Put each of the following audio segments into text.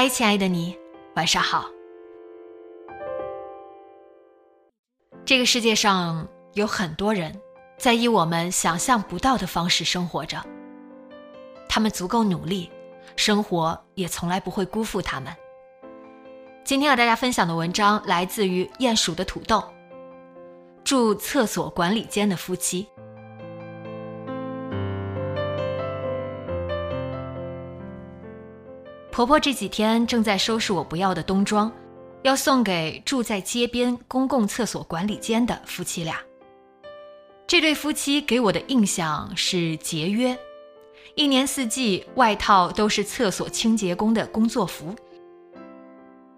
嗨，亲爱的你，晚上好。这个世界上有很多人在以我们想象不到的方式生活着，他们足够努力，生活也从来不会辜负他们。今天和大家分享的文章来自于鼹鼠的土豆，住厕所管理间的夫妻。婆婆这几天正在收拾我不要的冬装，要送给住在街边公共厕所管理间的夫妻俩。这对夫妻给我的印象是节约，一年四季外套都是厕所清洁工的工作服，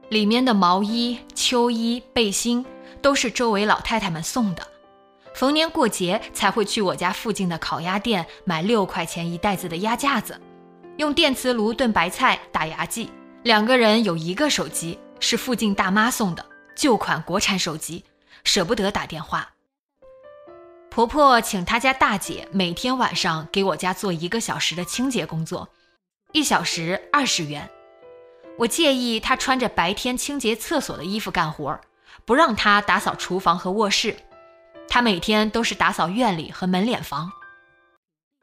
里面的毛衣、秋衣、背心都是周围老太太们送的，逢年过节才会去我家附近的烤鸭店买六块钱一袋子的鸭架子。用电磁炉炖白菜、打牙祭，两个人有一个手机，是附近大妈送的旧款国产手机，舍不得打电话。婆婆请她家大姐每天晚上给我家做一个小时的清洁工作，一小时二十元。我介意她穿着白天清洁厕所的衣服干活，不让她打扫厨房和卧室，她每天都是打扫院里和门脸房。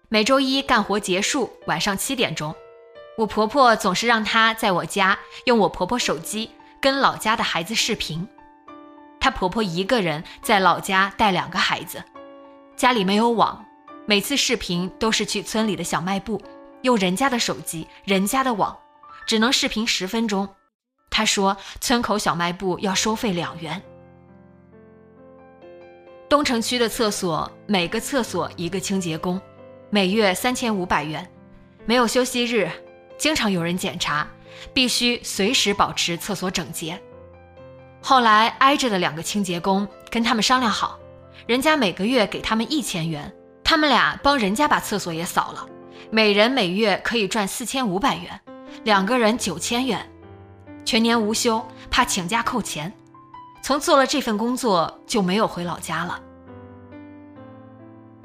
每周一干活结束，晚上七点钟，我婆婆总是让她在我家用我婆婆手机跟老家的孩子视频。她婆婆一个人在老家带两个孩子，家里没有网，每次视频都是去村里的小卖部，用人家的手机、人家的网，只能视频十分钟。她说村口小卖部要收费两元。东城区的厕所，每个厕所一个清洁工。每月三千五百元，没有休息日，经常有人检查，必须随时保持厕所整洁。后来挨着的两个清洁工跟他们商量好，人家每个月给他们一千元，他们俩帮人家把厕所也扫了，每人每月可以赚四千五百元，两个人九千元，全年无休，怕请假扣钱。从做了这份工作就没有回老家了。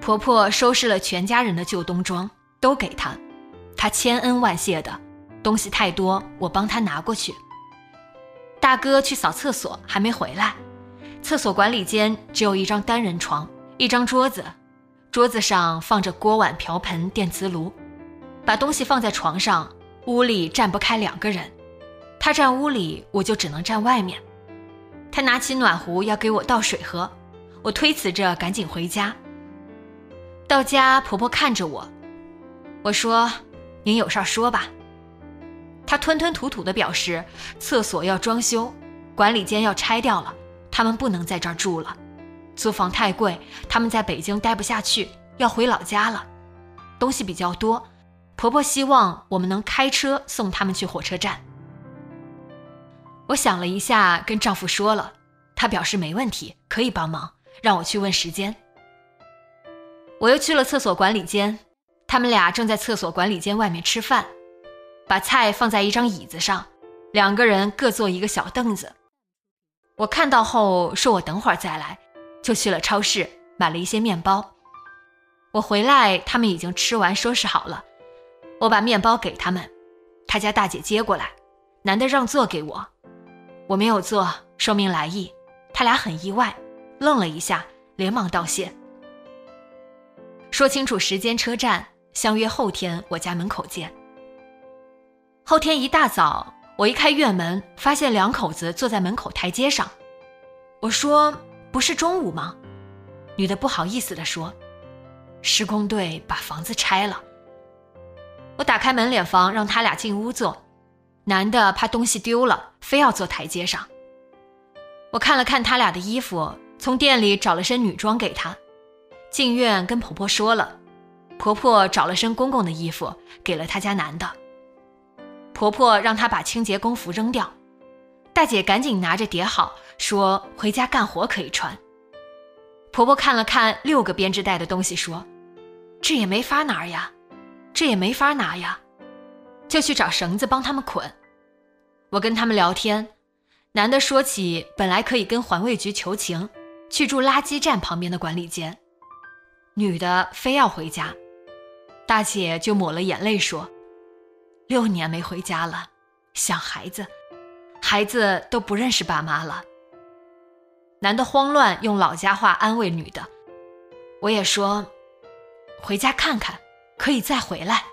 婆婆收拾了全家人的旧冬装，都给她，她千恩万谢的。东西太多，我帮她拿过去。大哥去扫厕所还没回来，厕所管理间只有一张单人床，一张桌子，桌子上放着锅碗瓢盆、电磁炉。把东西放在床上，屋里站不开两个人，他站屋里，我就只能站外面。他拿起暖壶要给我倒水喝，我推辞着赶紧回家。到家，婆婆看着我，我说：“您有事说吧。”她吞吞吐吐地表示：“厕所要装修，管理间要拆掉了，他们不能在这儿住了，租房太贵，他们在北京待不下去，要回老家了。东西比较多，婆婆希望我们能开车送他们去火车站。”我想了一下，跟丈夫说了，他表示没问题，可以帮忙，让我去问时间。我又去了厕所管理间，他们俩正在厕所管理间外面吃饭，把菜放在一张椅子上，两个人各坐一个小凳子。我看到后说：“我等会儿再来。”就去了超市买了一些面包。我回来，他们已经吃完，收拾好了。我把面包给他们，他家大姐接过来，男的让座给我，我没有坐，说明来意。他俩很意外，愣了一下，连忙道谢。说清楚时间、车站，相约后天我家门口见。后天一大早，我一开院门，发现两口子坐在门口台阶上。我说：“不是中午吗？”女的不好意思地说：“施工队把房子拆了。”我打开门脸房，让他俩进屋坐。男的怕东西丢了，非要坐台阶上。我看了看他俩的衣服，从店里找了身女装给他。进院跟婆婆说了，婆婆找了身公公的衣服给了他家男的。婆婆让他把清洁工服扔掉，大姐赶紧拿着叠好，说回家干活可以穿。婆婆看了看六个编织袋的东西，说：“这也没法拿呀，这也没法拿呀。”就去找绳子帮他们捆。我跟他们聊天，男的说起本来可以跟环卫局求情，去住垃圾站旁边的管理间，女的非要回家。大姐就抹了眼泪说：“六年没回家了，想孩子，孩子都不认识爸妈了。”男的慌乱用老家话安慰女的，我也说：“回家看看，可以再回来。”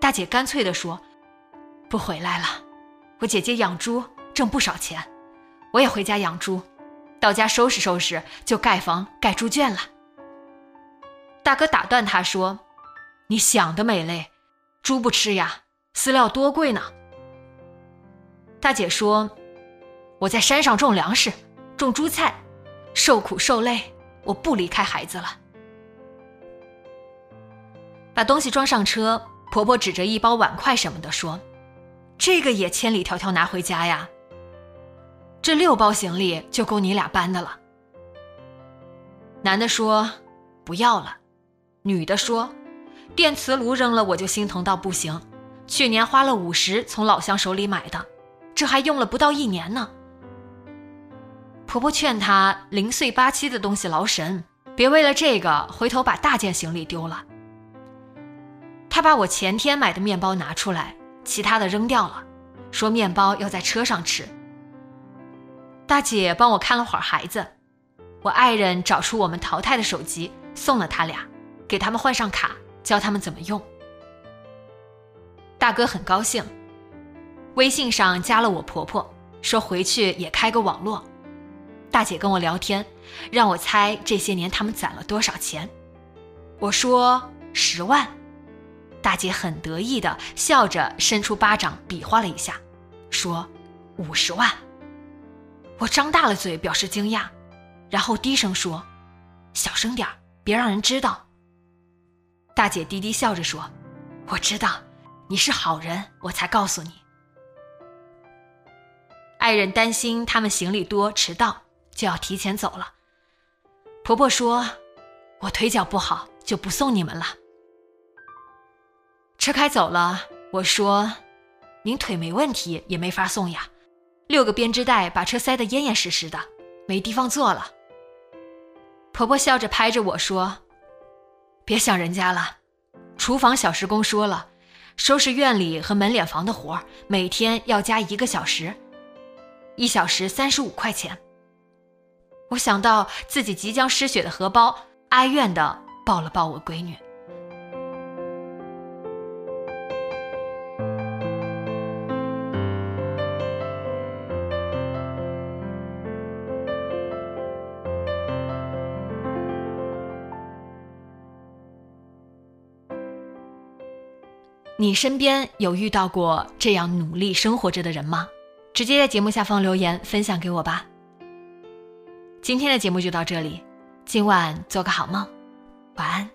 大姐干脆地说：“不回来了，我姐姐养猪挣不少钱，我也回家养猪，到家收拾收拾就盖房盖猪圈了。”大哥打断他说：“你想得美嘞，猪不吃呀，饲料多贵呢。”大姐说：“我在山上种粮食，种猪菜，受苦受累，我不离开孩子了。”把东西装上车。婆婆指着一包碗筷什么的说：“这个也千里迢迢拿回家呀。这六包行李就够你俩搬的了。”男的说：“不要了。”女的说：“电磁炉扔了我就心疼到不行，去年花了五十从老乡手里买的，这还用了不到一年呢。”婆婆劝她零碎八七的东西劳神，别为了这个回头把大件行李丢了。她把我前天买的面包拿出来，其他的扔掉了，说面包要在车上吃。大姐帮我看了会儿孩子，我爱人找出我们淘汰的手机送了他俩，给他们换上卡，教他们怎么用。大哥很高兴，微信上加了我婆婆，说回去也开个网络。大姐跟我聊天，让我猜这些年他们攒了多少钱，我说十万。大姐很得意的笑着伸出巴掌比划了一下，说：“五十万。”我张大了嘴表示惊讶，然后低声说：“小声点别让人知道。”大姐低低笑着说：“我知道，你是好人，我才告诉你。”爱人担心他们行李多迟到，就要提前走了。婆婆说：“我腿脚不好，就不送你们了。”车开走了，我说：“您腿没问题，也没法送呀。六个编织袋把车塞得严严实实的，没地方坐了。”婆婆笑着拍着我说：“别想人家了，厨房小时工说了，收拾院里和门脸房的活每天要加一个小时，一小时三十五块钱。”我想到自己即将失血的荷包，哀怨的抱了抱我闺女。你身边有遇到过这样努力生活着的人吗？直接在节目下方留言分享给我吧。今天的节目就到这里，今晚做个好梦，晚安。